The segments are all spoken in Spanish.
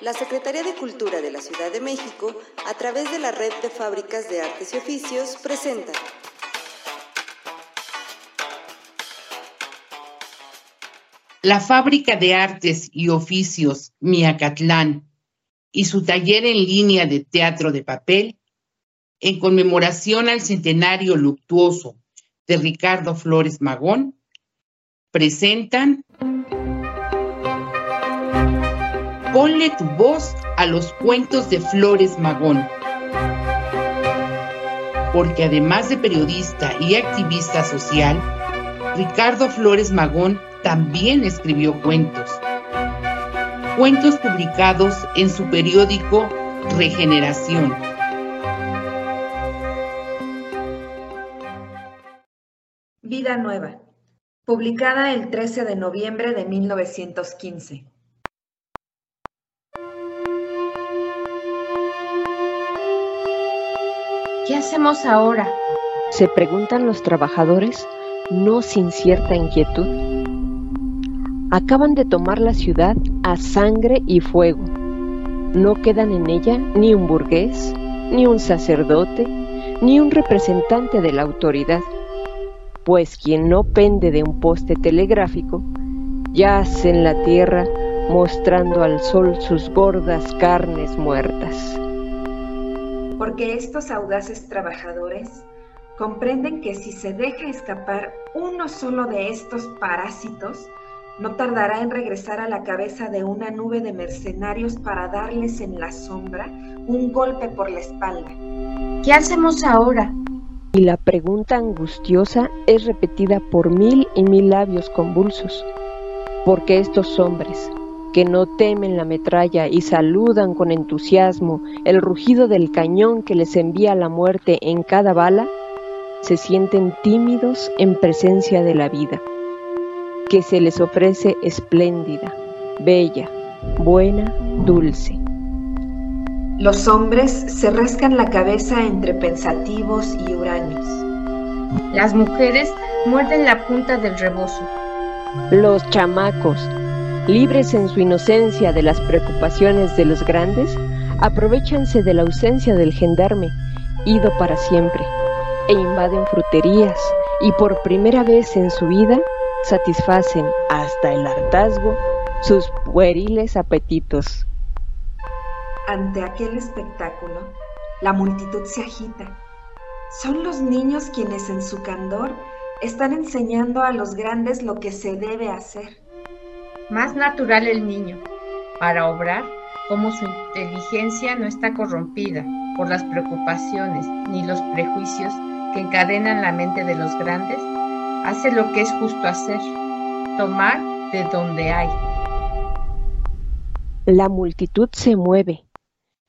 la Secretaría de Cultura de la Ciudad de México, a través de la Red de Fábricas de Artes y Oficios, presenta. La Fábrica de Artes y Oficios Miacatlán y su taller en línea de teatro de papel, en conmemoración al centenario luctuoso de Ricardo Flores Magón, presentan Ponle tu voz a los cuentos de Flores Magón. Porque además de periodista y activista social, Ricardo Flores Magón también escribió cuentos. Cuentos publicados en su periódico Regeneración. Vida Nueva, publicada el 13 de noviembre de 1915. ¿Qué hacemos ahora? Se preguntan los trabajadores, no sin cierta inquietud. Acaban de tomar la ciudad a sangre y fuego. No quedan en ella ni un burgués, ni un sacerdote, ni un representante de la autoridad, pues quien no pende de un poste telegráfico, yace en la tierra mostrando al sol sus gordas carnes muertas porque estos audaces trabajadores comprenden que si se deja escapar uno solo de estos parásitos, no tardará en regresar a la cabeza de una nube de mercenarios para darles en la sombra un golpe por la espalda. ¿Qué hacemos ahora? Y la pregunta angustiosa es repetida por mil y mil labios convulsos, porque estos hombres, que no temen la metralla y saludan con entusiasmo el rugido del cañón que les envía la muerte en cada bala, se sienten tímidos en presencia de la vida, que se les ofrece espléndida, bella, buena, dulce. Los hombres se rascan la cabeza entre pensativos y huraños. Las mujeres muerden la punta del rebozo. Los chamacos libres en su inocencia de las preocupaciones de los grandes, aprovechanse de la ausencia del gendarme, ido para siempre, e invaden fruterías y por primera vez en su vida satisfacen hasta el hartazgo sus pueriles apetitos. Ante aquel espectáculo, la multitud se agita. Son los niños quienes en su candor están enseñando a los grandes lo que se debe hacer más natural el niño, para obrar como su inteligencia no está corrompida por las preocupaciones ni los prejuicios que encadenan la mente de los grandes, hace lo que es justo hacer, tomar de donde hay. La multitud se mueve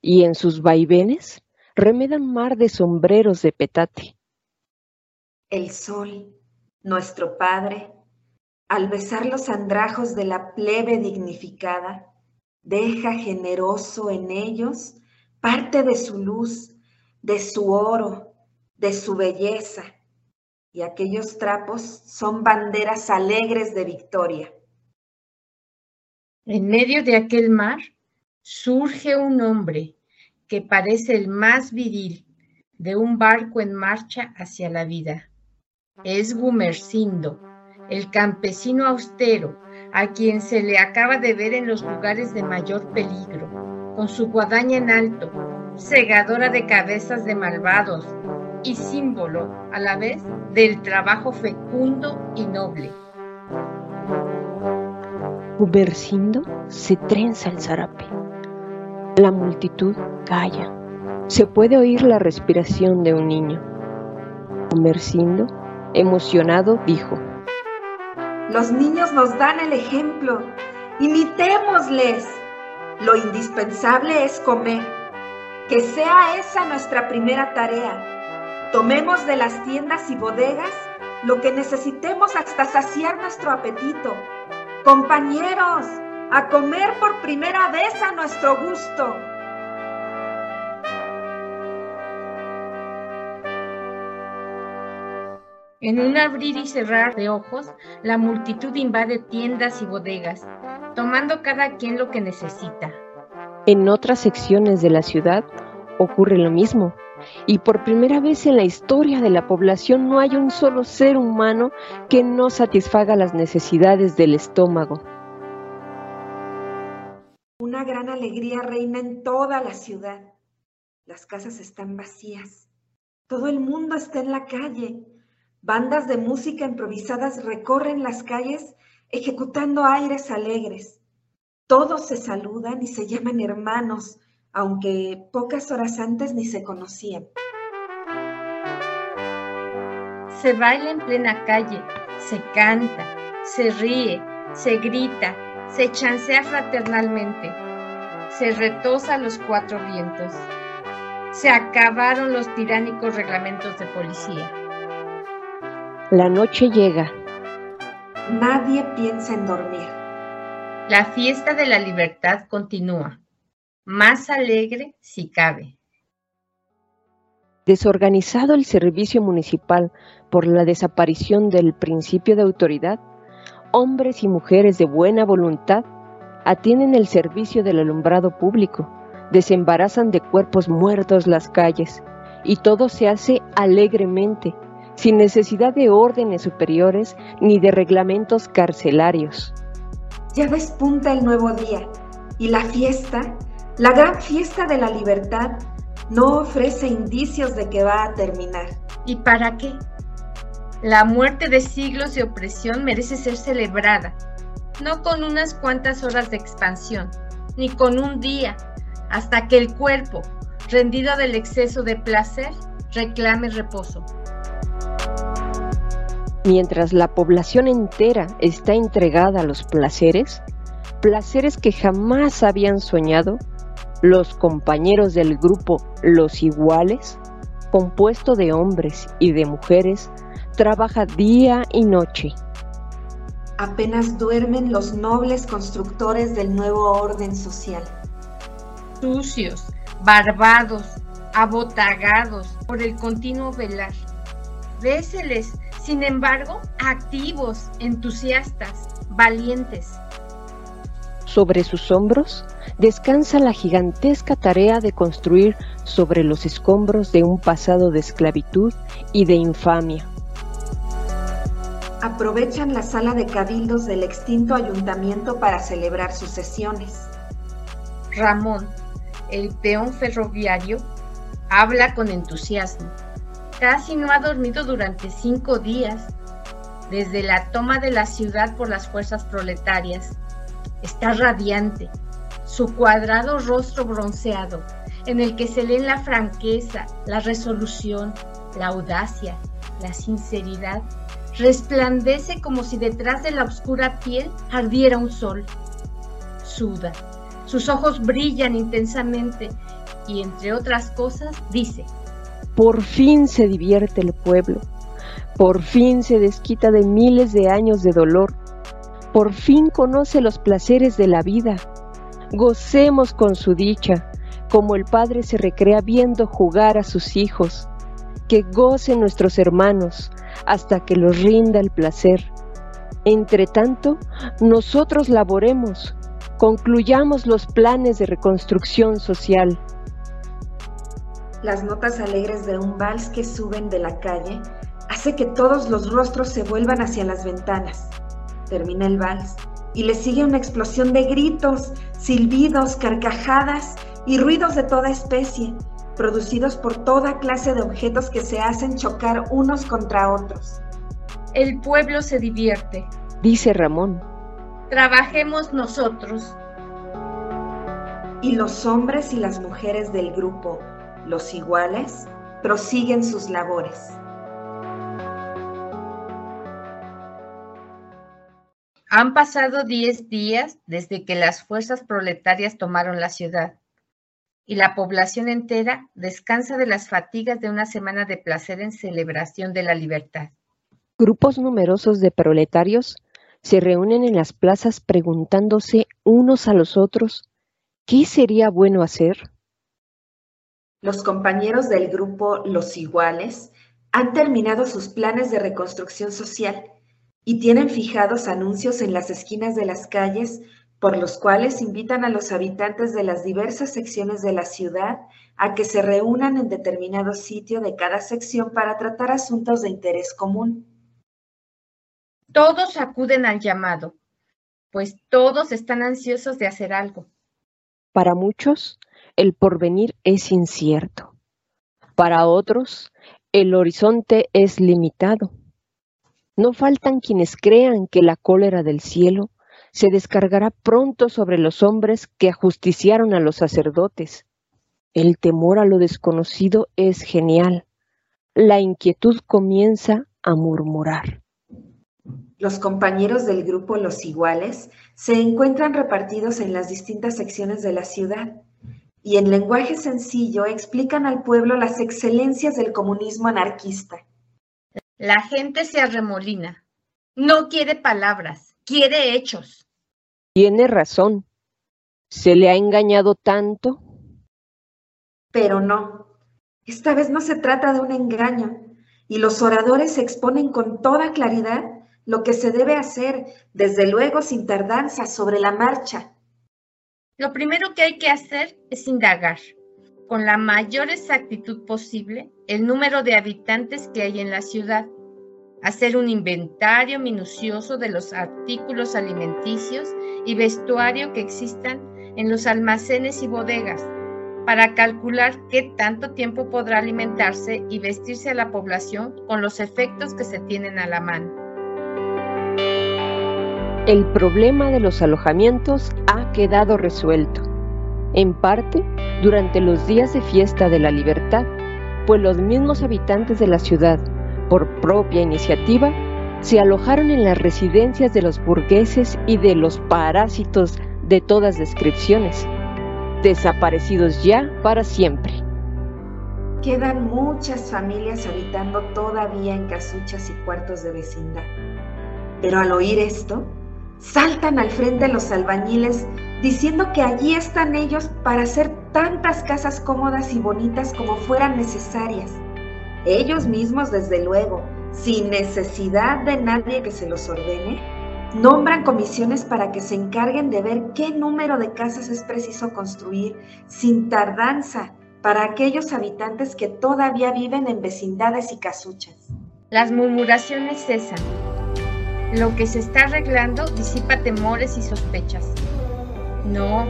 y en sus vaivenes remedan mar de sombreros de petate. El sol, nuestro Padre, al besar los andrajos de la plebe dignificada, deja generoso en ellos parte de su luz, de su oro, de su belleza, y aquellos trapos son banderas alegres de victoria. En medio de aquel mar surge un hombre que parece el más viril de un barco en marcha hacia la vida. Es Gumercindo el campesino austero, a quien se le acaba de ver en los lugares de mayor peligro, con su guadaña en alto, segadora de cabezas de malvados y símbolo a la vez del trabajo fecundo y noble. Ubercindo se trenza el zarape. La multitud calla. Se puede oír la respiración de un niño. Ubercindo, emocionado, dijo, los niños nos dan el ejemplo. Imitémosles. Lo indispensable es comer. Que sea esa nuestra primera tarea. Tomemos de las tiendas y bodegas lo que necesitemos hasta saciar nuestro apetito. Compañeros, a comer por primera vez a nuestro gusto. En un abrir y cerrar de ojos, la multitud invade tiendas y bodegas, tomando cada quien lo que necesita. En otras secciones de la ciudad ocurre lo mismo, y por primera vez en la historia de la población no hay un solo ser humano que no satisfaga las necesidades del estómago. Una gran alegría reina en toda la ciudad. Las casas están vacías. Todo el mundo está en la calle. Bandas de música improvisadas recorren las calles ejecutando aires alegres. Todos se saludan y se llaman hermanos, aunque pocas horas antes ni se conocían. Se baila en plena calle, se canta, se ríe, se grita, se chancea fraternalmente, se retosa los cuatro vientos. Se acabaron los tiránicos reglamentos de policía. La noche llega. Nadie piensa en dormir. La fiesta de la libertad continúa más alegre si cabe. Desorganizado el servicio municipal por la desaparición del principio de autoridad, hombres y mujeres de buena voluntad atienden el servicio del alumbrado público, desembarazan de cuerpos muertos las calles y todo se hace alegremente, sin necesidad de órdenes superiores ni de reglamentos carcelarios. Ya despunta el nuevo día y la fiesta la gran fiesta de la libertad no ofrece indicios de que va a terminar. ¿Y para qué? La muerte de siglos de opresión merece ser celebrada, no con unas cuantas horas de expansión, ni con un día, hasta que el cuerpo, rendido del exceso de placer, reclame reposo. Mientras la población entera está entregada a los placeres, placeres que jamás habían soñado, los compañeros del grupo Los Iguales, compuesto de hombres y de mujeres, trabaja día y noche. Apenas duermen los nobles constructores del nuevo orden social. Sucios, barbados, abotagados por el continuo velar. Véseles, sin embargo, activos, entusiastas, valientes. Sobre sus hombros descansa la gigantesca tarea de construir sobre los escombros de un pasado de esclavitud y de infamia. Aprovechan la sala de cabildos del extinto ayuntamiento para celebrar sus sesiones. Ramón, el peón ferroviario, habla con entusiasmo. Casi no ha dormido durante cinco días, desde la toma de la ciudad por las fuerzas proletarias. Está radiante, su cuadrado rostro bronceado, en el que se leen la franqueza, la resolución, la audacia, la sinceridad, resplandece como si detrás de la oscura piel ardiera un sol. Suda, sus ojos brillan intensamente y entre otras cosas dice, por fin se divierte el pueblo, por fin se desquita de miles de años de dolor, por fin conoce los placeres de la vida Gocemos con su dicha, como el Padre se recrea viendo jugar a sus hijos. Que gocen nuestros hermanos hasta que los rinda el placer. Entre tanto, nosotros laboremos, concluyamos los planes de reconstrucción social. Las notas alegres de un vals que suben de la calle hace que todos los rostros se vuelvan hacia las ventanas. Termina el vals y le sigue una explosión de gritos, silbidos, carcajadas y ruidos de toda especie, producidos por toda clase de objetos que se hacen chocar unos contra otros. El pueblo se divierte, dice Ramón. Trabajemos nosotros. Y los hombres y las mujeres del grupo, los iguales, prosiguen sus labores. Han pasado diez días desde que las fuerzas proletarias tomaron la ciudad y la población entera descansa de las fatigas de una semana de placer en celebración de la libertad. Grupos numerosos de proletarios se reúnen en las plazas preguntándose unos a los otros ¿qué sería bueno hacer? Los compañeros del grupo Los Iguales han terminado sus planes de reconstrucción social y tienen fijados anuncios en las esquinas de las calles por los cuales invitan a los habitantes de las diversas secciones de la ciudad a que se reúnan en determinado sitio de cada sección para tratar asuntos de interés común. Todos acuden al llamado, pues todos están ansiosos de hacer algo. Para muchos, el porvenir es incierto. Para otros, el horizonte es limitado. No faltan quienes crean que la cólera del cielo se descargará pronto sobre los hombres que ajusticiaron a los sacerdotes. El temor a lo desconocido es genial. La inquietud comienza a murmurar. Los compañeros del grupo Los Iguales se encuentran repartidos en las distintas secciones de la ciudad y en lenguaje sencillo explican al pueblo las excelencias del comunismo anarquista. La gente se arremolina. No quiere palabras, quiere hechos. Tiene razón. ¿Se le ha engañado tanto? Pero no. Esta vez no se trata de un engaño, y los oradores exponen con toda claridad lo que se debe hacer, desde luego sin tardanza, sobre la marcha. Lo primero que hay que hacer es indagar, con la mayor exactitud posible, el número de habitantes que hay en la ciudad, hacer un inventario minucioso de los artículos alimenticios y vestuario que existan en los almacenes y bodegas para calcular qué tanto tiempo podrá alimentarse y vestirse a la población con los efectos que se tienen a la mano. El problema de los alojamientos ha quedado resuelto, en parte durante los días de fiesta de la libertad, pues los mismos habitantes de la ciudad, por propia iniciativa, se alojaron en las residencias de los burgueses y de los parásitos de todas descripciones, desaparecidos ya para siempre. Quedan muchas familias habitando todavía en casuchas y cuartos de vecindad. Pero al oír esto, saltan al frente los albañiles diciendo que allí están ellos para hacer tantas casas cómodas y bonitas como fueran necesarias. Ellos mismos, desde luego, sin necesidad de nadie que se los ordene, nombran comisiones para que se encarguen de ver qué número de casas es preciso construir sin tardanza para aquellos habitantes que todavía viven en vecindades y casuchas. Las murmuraciones cesan. Lo que se está arreglando disipa temores y sospechas. No,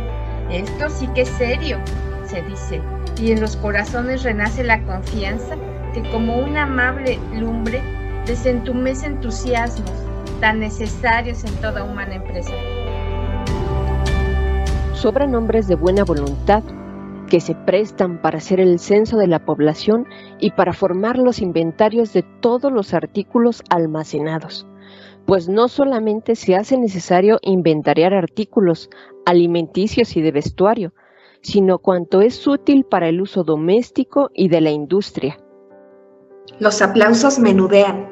esto sí que es serio, se dice, y en los corazones renace la confianza que como una amable lumbre desentumece entusiasmos tan necesarios en toda humana empresa. Sobran hombres de buena voluntad que se prestan para hacer el censo de la población y para formar los inventarios de todos los artículos almacenados, pues no solamente se hace necesario inventariar artículos alimenticios y de vestuario, sino cuanto es útil para el uso doméstico y de la industria, los aplausos menudean,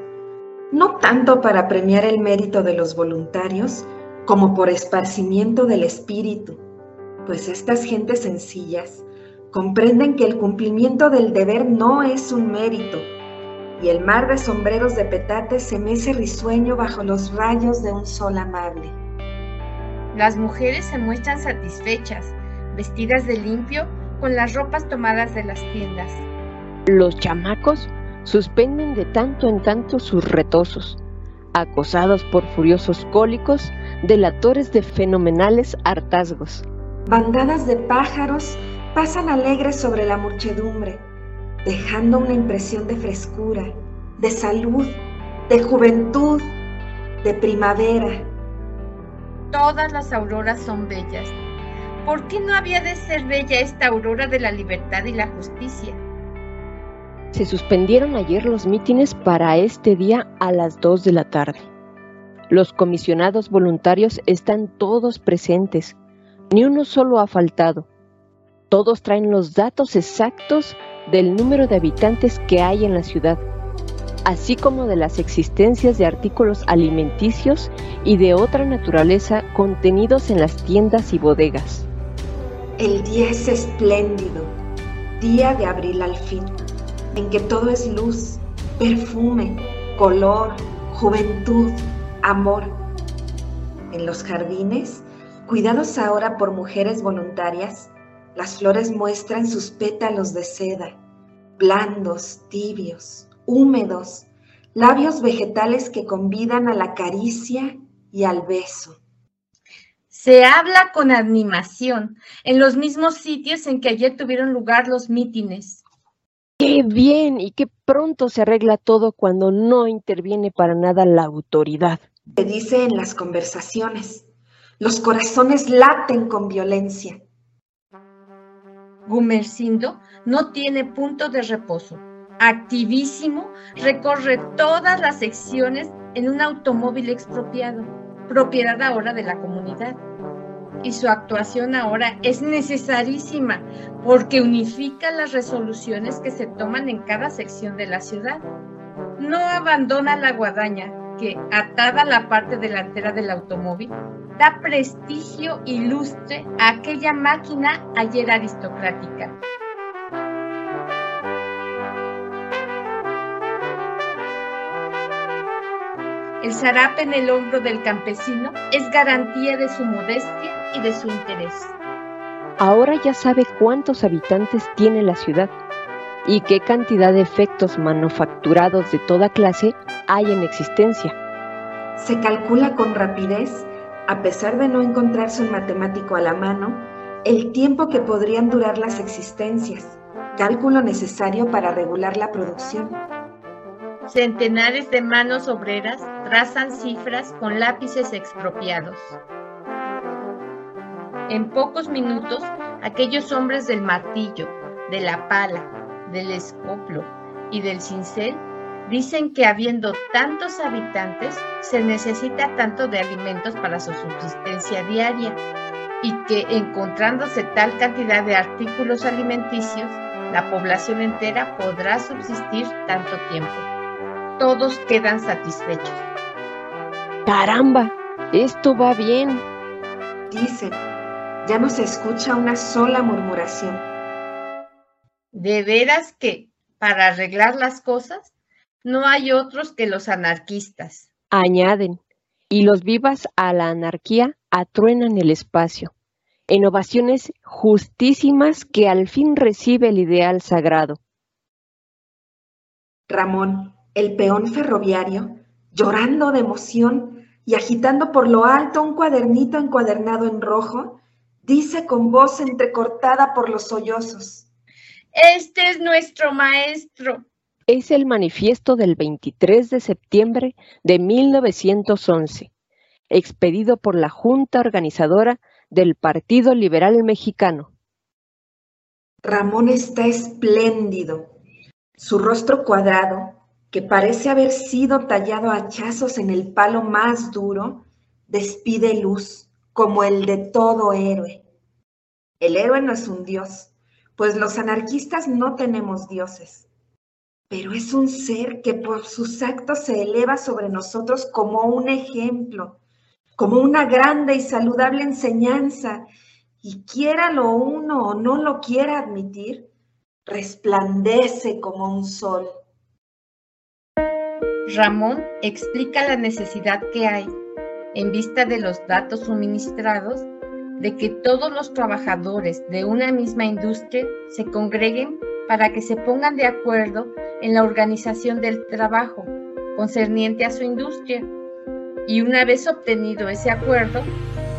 no tanto para premiar el mérito de los voluntarios, como por esparcimiento del espíritu, pues estas gentes sencillas comprenden que el cumplimiento del deber no es un mérito, y el mar de sombreros de petate se mece risueño bajo los rayos de un sol amable. Las mujeres se muestran satisfechas, vestidas de limpio, con las ropas tomadas de las tiendas. Los chamacos suspenden de tanto en tanto sus retosos, acosados por furiosos cólicos, delatores de fenomenales hartazgos. Bandadas de pájaros pasan alegres sobre la muchedumbre, dejando una impresión de frescura, de salud, de juventud, de primavera. Todas las auroras son bellas. ¿Por qué no había de ser bella esta aurora de la libertad y la justicia? Se suspendieron ayer los mítines para este día a las 2 de la tarde. Los comisionados voluntarios están todos presentes, ni uno solo ha faltado. Todos traen los datos exactos del número de habitantes que hay en la ciudad, así como de las existencias de artículos alimenticios y de otra naturaleza contenidos en las tiendas y bodegas. El día es espléndido, día de abril al fin en que todo es luz, perfume, color, juventud, amor. En los jardines, Cuidados ahora por mujeres voluntarias, las flores muestran sus pétalos de seda, blandos, tibios, húmedos, labios vegetales que convidan a la caricia y al beso. Se habla con animación en los mismos sitios en que ayer tuvieron lugar los mítines. ¡Qué bien! Y qué pronto se arregla todo cuando no interviene para nada la autoridad. Se dice en las conversaciones. Los corazones laten con violencia. Gumercindo no tiene punto de reposo. Activísimo, recorre todas las secciones en un automóvil expropiado, propiedad ahora de la comunidad. Y su actuación ahora es necesarísima porque unifica las resoluciones que se toman en cada sección de la ciudad. No abandona la guadaña, que, atada a la parte delantera del automóvil, da prestigio y lustre a aquella máquina ayer aristocrática. El zarape en el hombro del campesino es garantía de su modestia y de su interés. Ahora ya sabe cuántos habitantes tiene la ciudad y qué cantidad de efectos manufacturados de toda clase hay en existencia. Se calcula con rapidez, a pesar de no encontrarse un matemático a la mano, el tiempo que podrían durar las existencias, cálculo necesario para regular la producción. Centenares de manos obreras trazan cifras con lápices expropiados. En pocos minutos, aquellos hombres del martillo, de la pala, del escoplo y del cincel dicen que habiendo tantos habitantes se necesita tanto de alimentos para su subsistencia diaria y que encontrándose tal cantidad de artículos alimenticios, la población entera podrá subsistir tanto tiempo. Todos quedan satisfechos. Caramba, esto va bien. Dicen, ya no se escucha una sola murmuración. De veras que, para arreglar las cosas, no hay otros que los anarquistas. Añaden, y los vivas a la anarquía atruenan el espacio. Innovaciones justísimas que al fin recibe el ideal sagrado. Ramón, el peón ferroviario, llorando de emoción y agitando por lo alto un cuadernito encuadernado en rojo, dice con voz entrecortada por los sollozos. Este es nuestro maestro. Es el manifiesto del 23 de septiembre de 1911, expedido por la Junta Organizadora del Partido Liberal Mexicano. Ramón está espléndido. Su rostro cuadrado, que parece haber sido tallado a hachazos en el palo más duro, despide luz como el de todo héroe. El héroe no es un dios, pues los anarquistas no tenemos dioses, pero es un ser que por sus actos se eleva sobre nosotros como un ejemplo, como una grande y saludable enseñanza, y quiera lo uno o no lo quiera admitir, resplandece como un sol. Ramón explica la necesidad que hay, en vista de los datos suministrados, de que todos los trabajadores de una misma industria se congreguen para que se pongan de acuerdo en la organización del trabajo concerniente a su industria. Y una vez obtenido ese acuerdo,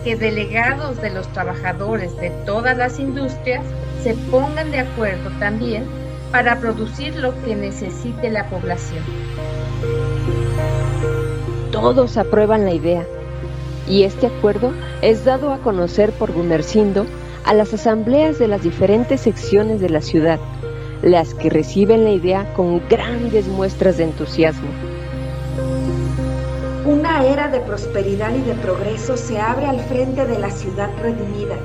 que delegados de los trabajadores de todas las industrias se pongan de acuerdo también para producir lo que necesite la población. Todos aprueban la idea y este acuerdo es dado a conocer por Gumercindo a las asambleas de las diferentes secciones de la ciudad, las que reciben la idea con grandes muestras de entusiasmo. Una era de prosperidad y de progreso se abre al frente de la ciudad redimida.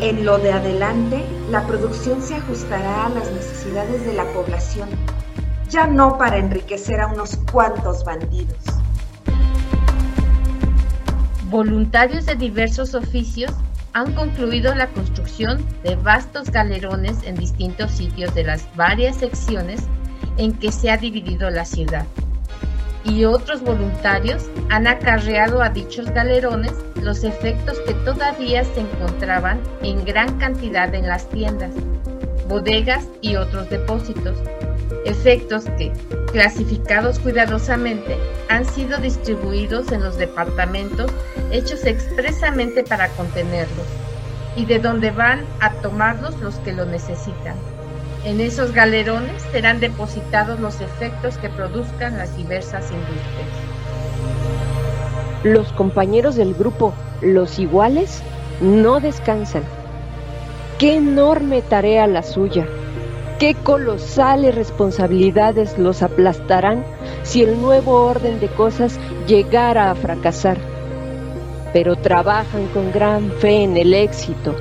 En lo de adelante, la producción se ajustará a las necesidades de la población, ya no para enriquecer a unos cuantos bandidos. Voluntarios de diversos oficios han concluido la construcción de vastos galerones en distintos sitios de las varias secciones en que se ha dividido la ciudad. y otros voluntarios han acarreado a dichos galerones los efectos que todavía se encontraban en gran cantidad en las tiendas, bodegas y otros depósitos, efectos que, clasificados cuidadosamente, han sido distribuidos en los departamentos hechos expresamente para contenerlos y de donde van a tomarlos los que lo necesitan. En esos galerones serán depositados los efectos que produzcan las diversas industrias. Los compañeros del grupo Los Iguales no descansan. Qué enorme tarea la suya. Qué colosales responsabilidades los aplastarán si el nuevo orden de cosas llegara a fracasar. Pero trabajan con gran fe en el éxito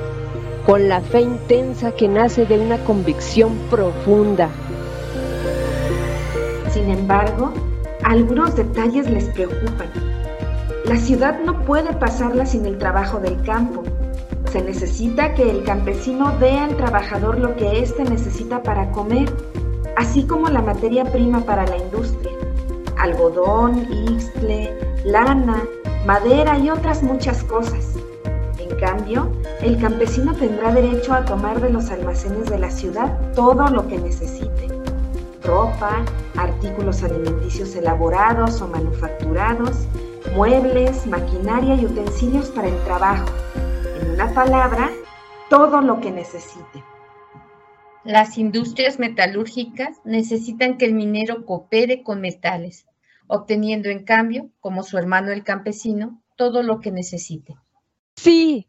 con la fe intensa que nace de una convicción profunda. Sin embargo, algunos detalles les preocupan. La ciudad no puede pasarla sin el trabajo del campo. Se necesita que el campesino dé al trabajador lo que éste necesita para comer, así como la materia prima para la industria. Algodón, ixtle, lana, madera y otras muchas cosas cambio, el campesino tendrá derecho a tomar de los almacenes de la ciudad todo lo que necesite. Ropa, artículos alimenticios elaborados o manufacturados, muebles, maquinaria y utensilios para el trabajo. En una palabra, todo lo que necesite. Las industrias metalúrgicas necesitan que el minero coopere con metales, obteniendo en cambio, como su hermano el campesino, todo lo que necesite. Sí,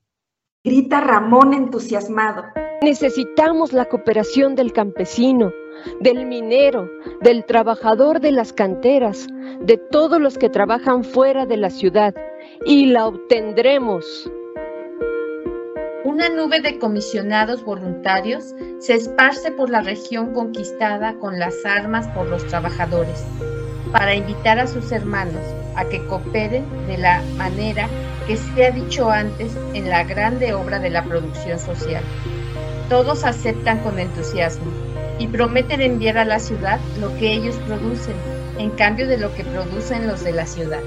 grita Ramón entusiasmado. Necesitamos la cooperación del campesino, del minero, del trabajador de las canteras, de todos los que trabajan fuera de la ciudad, y la obtendremos. Una nube de comisionados voluntarios se esparce por la región conquistada con las armas por los trabajadores, para invitar a sus hermanos a que cooperen de la manera que se ha dicho antes en la grande obra de la producción social. Todos aceptan con entusiasmo y prometen enviar a la ciudad lo que ellos producen, en cambio de lo que producen los de la ciudad.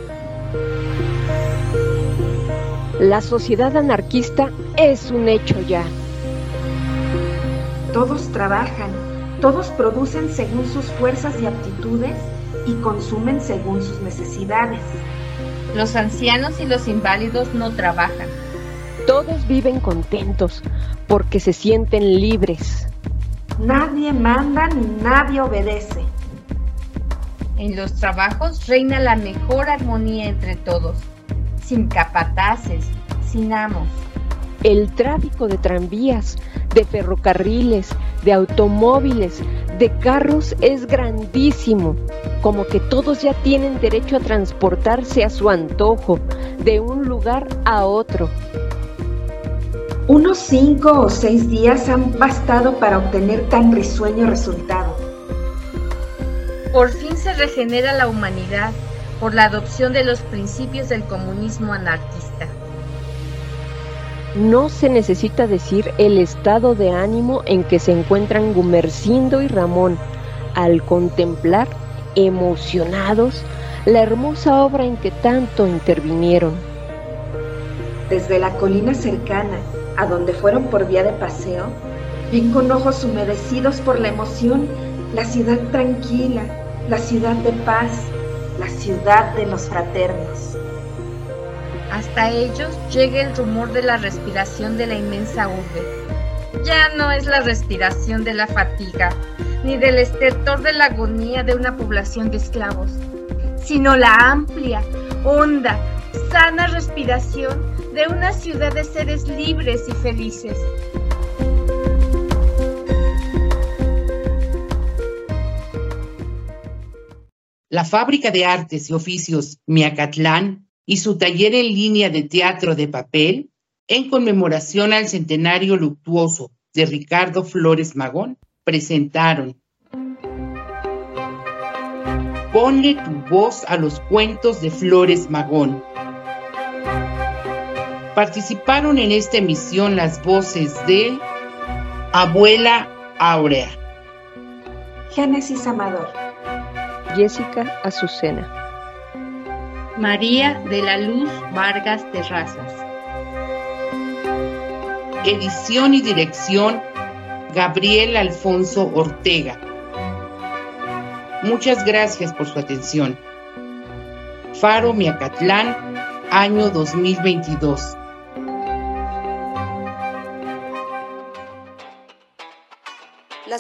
La sociedad anarquista es un hecho ya. Todos trabajan, todos producen según sus fuerzas y aptitudes y consumen según sus necesidades. Los ancianos y los inválidos no trabajan. Todos viven contentos porque se sienten libres. Nadie manda ni nadie obedece. En los trabajos reina la mejor armonía entre todos, sin capataces, sin amos. El tráfico de tranvías, de ferrocarriles, de automóviles, de carros es grandísimo, como que todos ya tienen derecho a transportarse a su antojo, de un lugar a otro. Unos cinco o seis días han bastado para obtener tan risueño resultado. Por fin se regenera la humanidad por la adopción de los principios del comunismo anarquista. No se necesita decir el estado de ánimo en que se encuentran Gumercindo y Ramón al contemplar, emocionados, la hermosa obra en que tanto intervinieron. Desde la colina cercana, a donde fueron por vía de paseo, vi con ojos humedecidos por la emoción la ciudad tranquila, la ciudad de paz, la ciudad de los fraternos. Hasta ellos llega el rumor de la respiración de la inmensa urbe. Ya no es la respiración de la fatiga, ni del estertor de la agonía de una población de esclavos, sino la amplia, honda, sana respiración de una ciudad de seres libres y felices. La Fábrica de Artes y Oficios Miacatlán y su taller en línea de teatro de papel en conmemoración al centenario luctuoso de Ricardo Flores Magón, presentaron Ponle tu voz a los cuentos de Flores Magón. Participaron en esta emisión las voces de Abuela Aurea, Génesis Amador, Jessica Azucena. María de la Luz Vargas Terrazas. Edición y dirección Gabriel Alfonso Ortega. Muchas gracias por su atención. Faro Miacatlán, año 2022.